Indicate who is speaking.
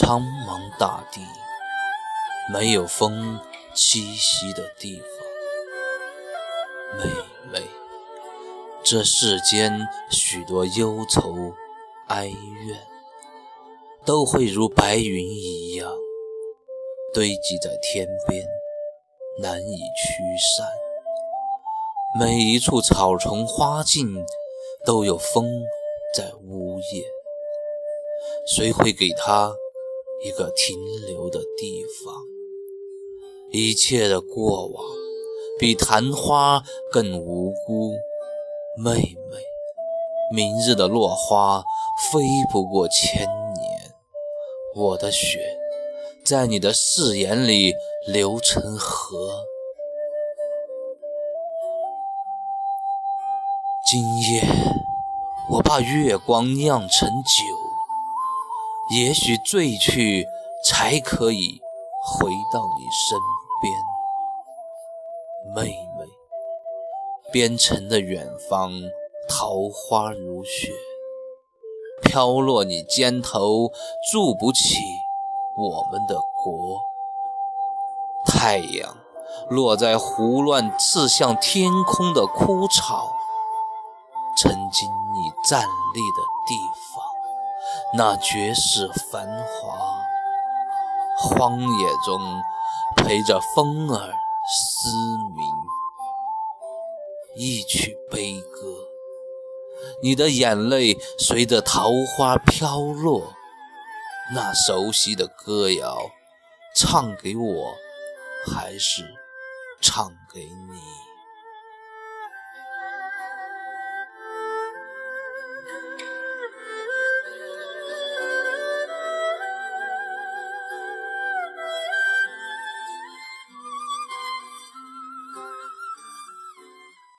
Speaker 1: 苍茫大地，没有风栖息的地方。妹妹，这世间许多忧愁、哀怨，都会如白云一样堆积在天边，难以驱散。每一处草丛花径，都有风在呜咽。谁会给他一个停留的地方？一切的过往比昙花更无辜。妹妹，明日的落花飞不过千年。我的血在你的誓言里流成河。今夜，我把月光酿成酒。也许醉去，才可以回到你身边，妹妹。边城的远方，桃花如雪，飘落你肩头，筑不起我们的国。太阳落在胡乱刺向天空的枯草，曾经你站立的地方。那绝世繁华，荒野中陪着风儿嘶鸣，一曲悲歌。你的眼泪随着桃花飘落，那熟悉的歌谣，唱给我，还是唱给你？